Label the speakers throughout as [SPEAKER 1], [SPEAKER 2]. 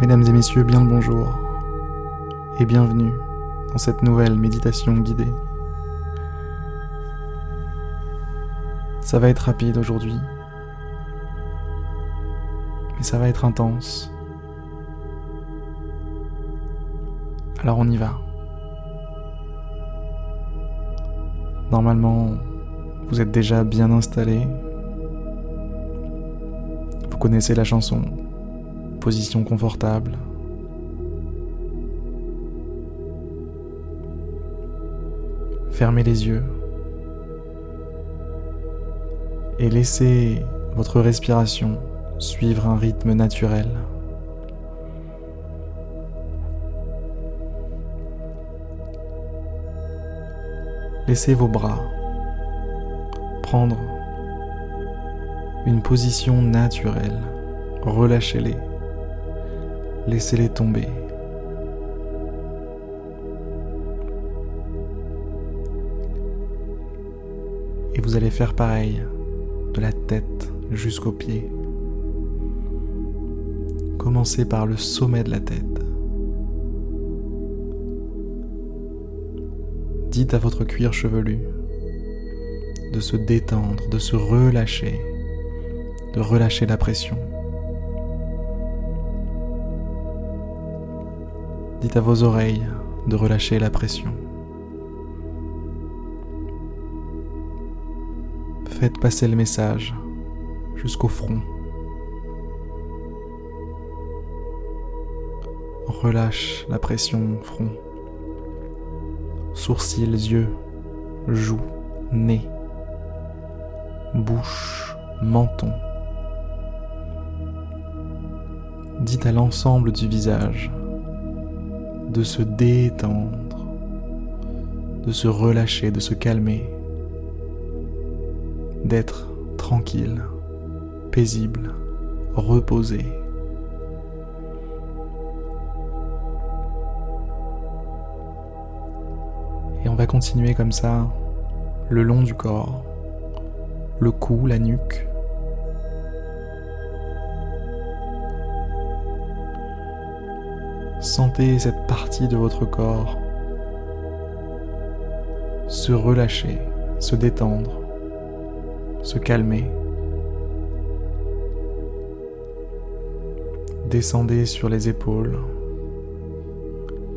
[SPEAKER 1] Mesdames et messieurs, bien le bonjour et bienvenue dans cette nouvelle méditation guidée. Ça va être rapide aujourd'hui, mais ça va être intense. Alors on y va. Normalement, vous êtes déjà bien installé. Vous connaissez la chanson. Position confortable. Fermez les yeux. Et laissez votre respiration suivre un rythme naturel. Laissez vos bras prendre une position naturelle. Relâchez-les. Laissez-les tomber. Et vous allez faire pareil de la tête jusqu'aux pieds. Commencez par le sommet de la tête. Dites à votre cuir chevelu de se détendre, de se relâcher, de relâcher la pression. Dites à vos oreilles de relâcher la pression. Faites passer le message jusqu'au front. Relâche la pression front sourcils, yeux, joues, nez, bouche, menton. Dites à l'ensemble du visage de se détendre, de se relâcher, de se calmer, d'être tranquille, paisible, reposé. Et on va continuer comme ça le long du corps, le cou, la nuque. Sentez cette partie de votre corps se relâcher, se détendre, se calmer. Descendez sur les épaules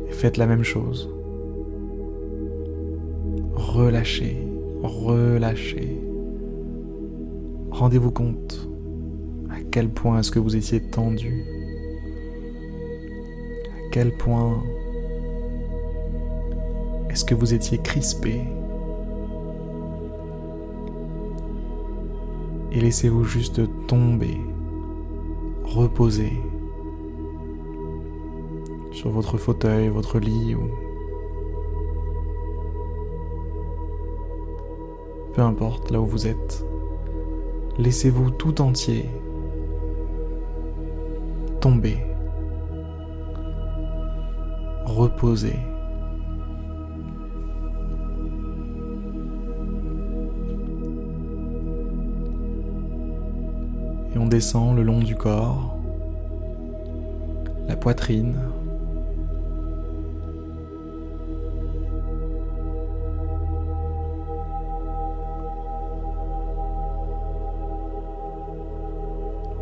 [SPEAKER 1] et faites la même chose relâchez, relâchez. Rendez-vous compte à quel point est-ce que vous étiez tendu, quel point est-ce que vous étiez crispé. Et laissez-vous juste tomber, reposer sur votre fauteuil, votre lit ou peu importe là où vous êtes. Laissez-vous tout entier tomber, reposer. Et on descend le long du corps, la poitrine,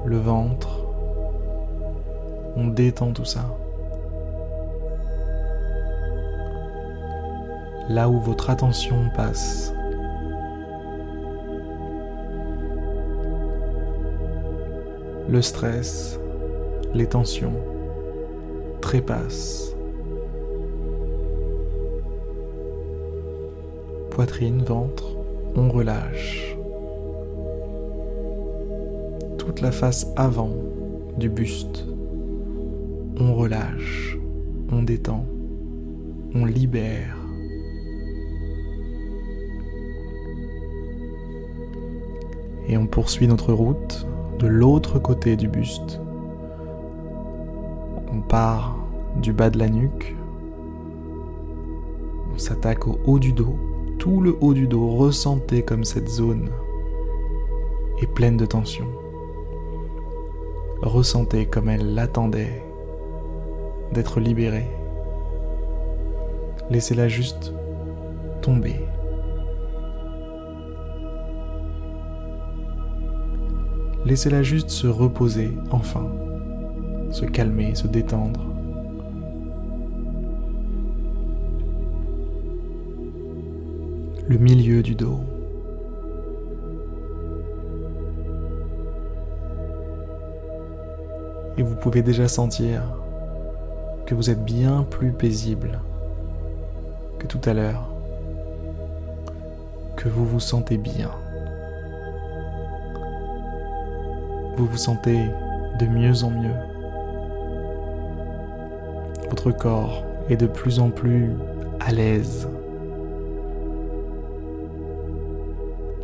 [SPEAKER 1] le ventre. On détend tout ça. Là où votre attention passe. Le stress, les tensions trépassent. Poitrine, ventre, on relâche toute la face avant du buste. On relâche, on détend, on libère. Et on poursuit notre route de l'autre côté du buste. On part du bas de la nuque. On s'attaque au haut du dos. Tout le haut du dos, ressentez comme cette zone est pleine de tension. Ressentez comme elle l'attendait d'être libérée. Laissez-la juste tomber. Laissez-la juste se reposer enfin, se calmer, se détendre. Le milieu du dos. Et vous pouvez déjà sentir que vous êtes bien plus paisible que tout à l'heure, que vous vous sentez bien. Vous vous sentez de mieux en mieux. Votre corps est de plus en plus à l'aise.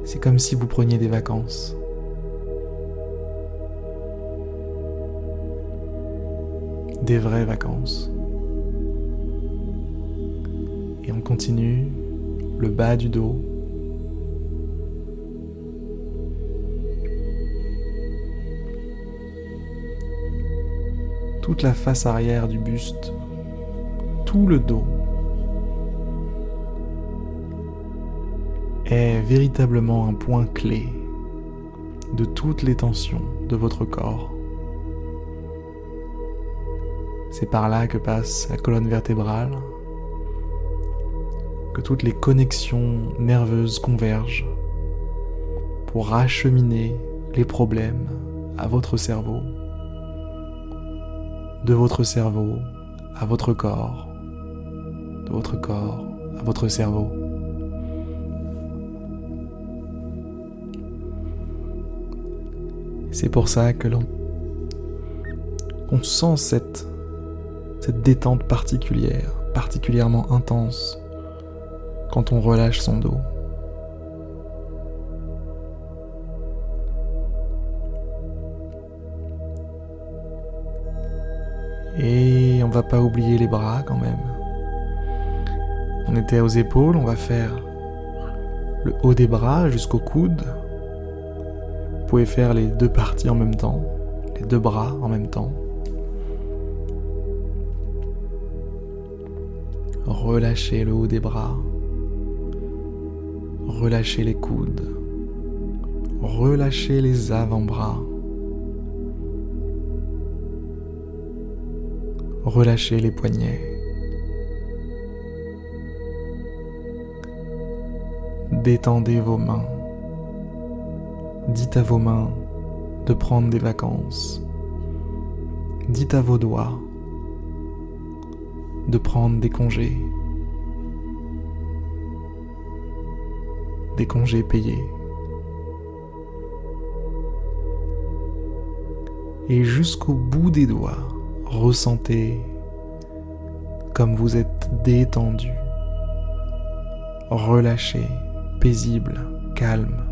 [SPEAKER 1] C'est comme si vous preniez des vacances. des vraies vacances. Et on continue le bas du dos. Toute la face arrière du buste, tout le dos est véritablement un point clé de toutes les tensions de votre corps. C'est par là que passe la colonne vertébrale, que toutes les connexions nerveuses convergent pour racheminer les problèmes à votre cerveau, de votre cerveau à votre corps, de votre corps à votre cerveau. C'est pour ça que l'on sent cette cette détente particulière, particulièrement intense, quand on relâche son dos. On va pas oublier les bras quand même. On était aux épaules, on va faire le haut des bras jusqu'au coude. Vous pouvez faire les deux parties en même temps, les deux bras en même temps. Relâchez le haut des bras. Relâchez les coudes. Relâchez les avant-bras. Relâchez les poignets. Détendez vos mains. Dites à vos mains de prendre des vacances. Dites à vos doigts de prendre des congés. Des congés payés. Et jusqu'au bout des doigts, ressentez comme vous êtes détendu, relâché, paisible, calme.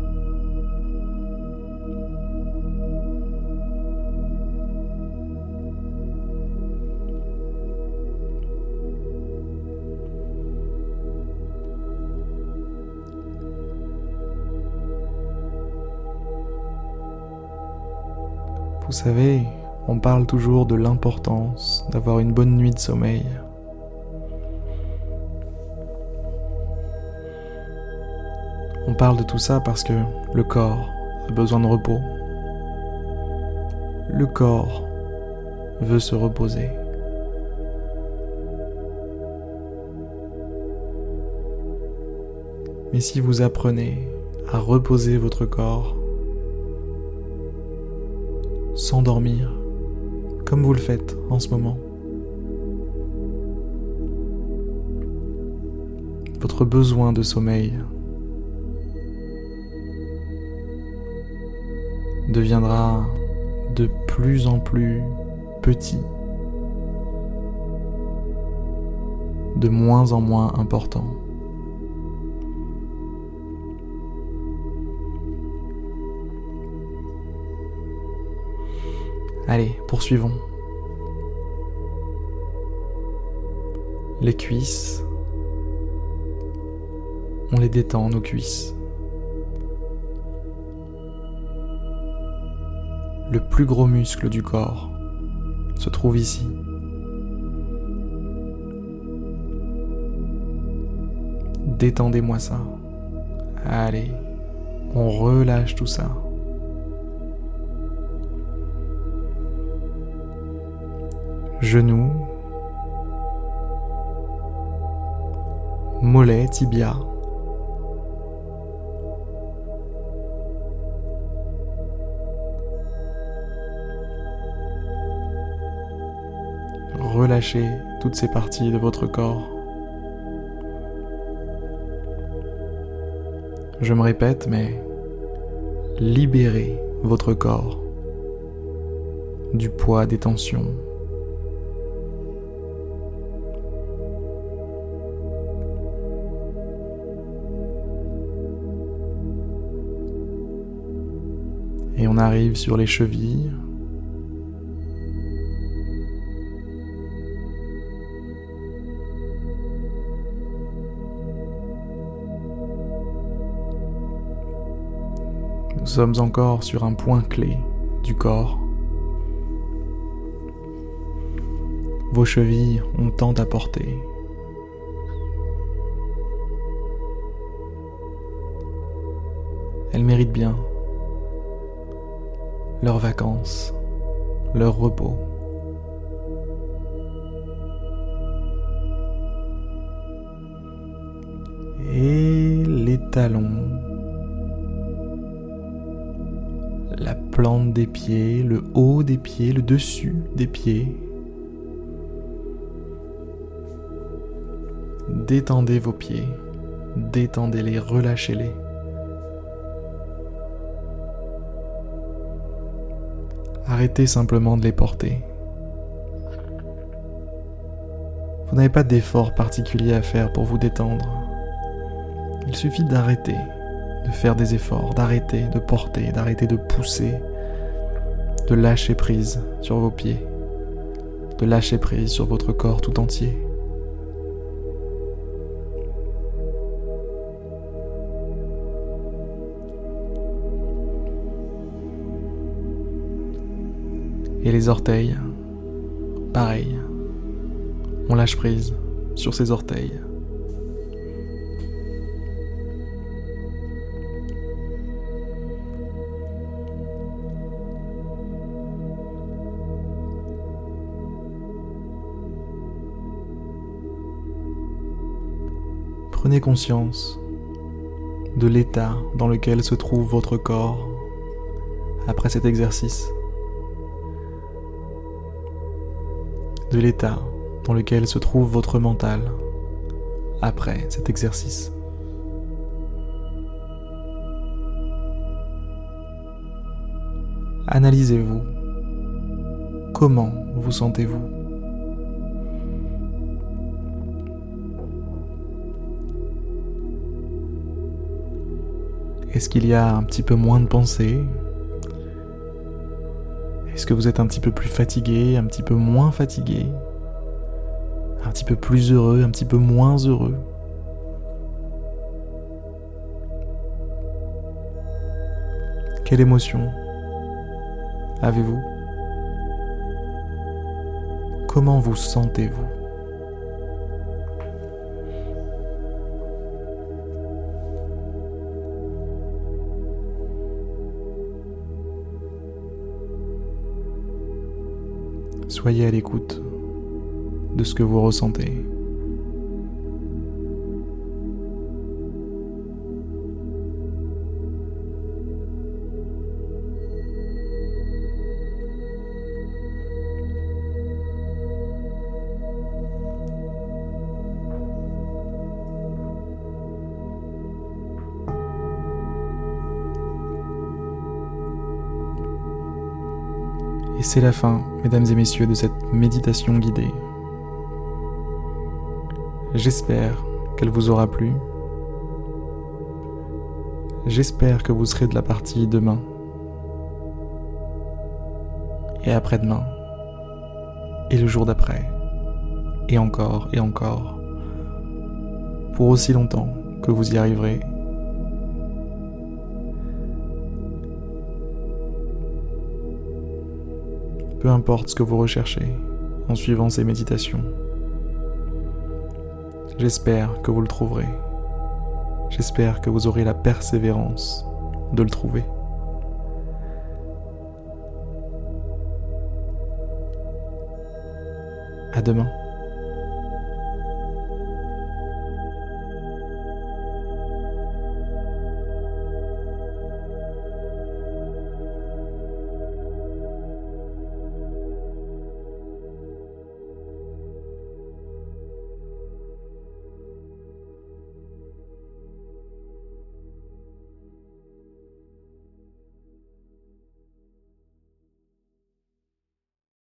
[SPEAKER 1] Vous savez, on parle toujours de l'importance d'avoir une bonne nuit de sommeil. On parle de tout ça parce que le corps a besoin de repos. Le corps veut se reposer. Mais si vous apprenez à reposer votre corps, s'endormir, comme vous le faites en ce moment. Votre besoin de sommeil deviendra de plus en plus petit, de moins en moins important. Allez, poursuivons. Les cuisses. On les détend, nos cuisses. Le plus gros muscle du corps se trouve ici. Détendez-moi ça. Allez, on relâche tout ça. Genoux, mollets, tibia. Relâchez toutes ces parties de votre corps. Je me répète, mais libérez votre corps du poids des tensions. On arrive sur les chevilles. Nous sommes encore sur un point clé du corps. Vos chevilles ont tant à porter. Elles méritent bien leurs vacances, leur repos. Et les talons, la plante des pieds, le haut des pieds, le dessus des pieds. Détendez vos pieds, détendez-les, relâchez-les. Arrêtez simplement de les porter. Vous n'avez pas d'effort particulier à faire pour vous détendre. Il suffit d'arrêter, de faire des efforts, d'arrêter de porter, d'arrêter de pousser, de lâcher prise sur vos pieds, de lâcher prise sur votre corps tout entier. Et les orteils, pareil. On lâche prise sur ses orteils. Prenez conscience de l'état dans lequel se trouve votre corps après cet exercice. De l'état dans lequel se trouve votre mental après cet exercice. Analysez-vous. Comment vous sentez-vous? Est-ce qu'il y a un petit peu moins de pensées? Est-ce que vous êtes un petit peu plus fatigué, un petit peu moins fatigué Un petit peu plus heureux, un petit peu moins heureux? Quelle émotion avez-vous? Comment vous sentez-vous? Soyez à l'écoute de ce que vous ressentez. C'est la fin, mesdames et messieurs, de cette méditation guidée. J'espère qu'elle vous aura plu. J'espère que vous serez de la partie demain. Et après-demain. Et le jour d'après. Et encore et encore. Pour aussi longtemps que vous y arriverez peu importe ce que vous recherchez, en suivant ces méditations. J'espère que vous le trouverez. J'espère que vous aurez la persévérance de le trouver. À demain.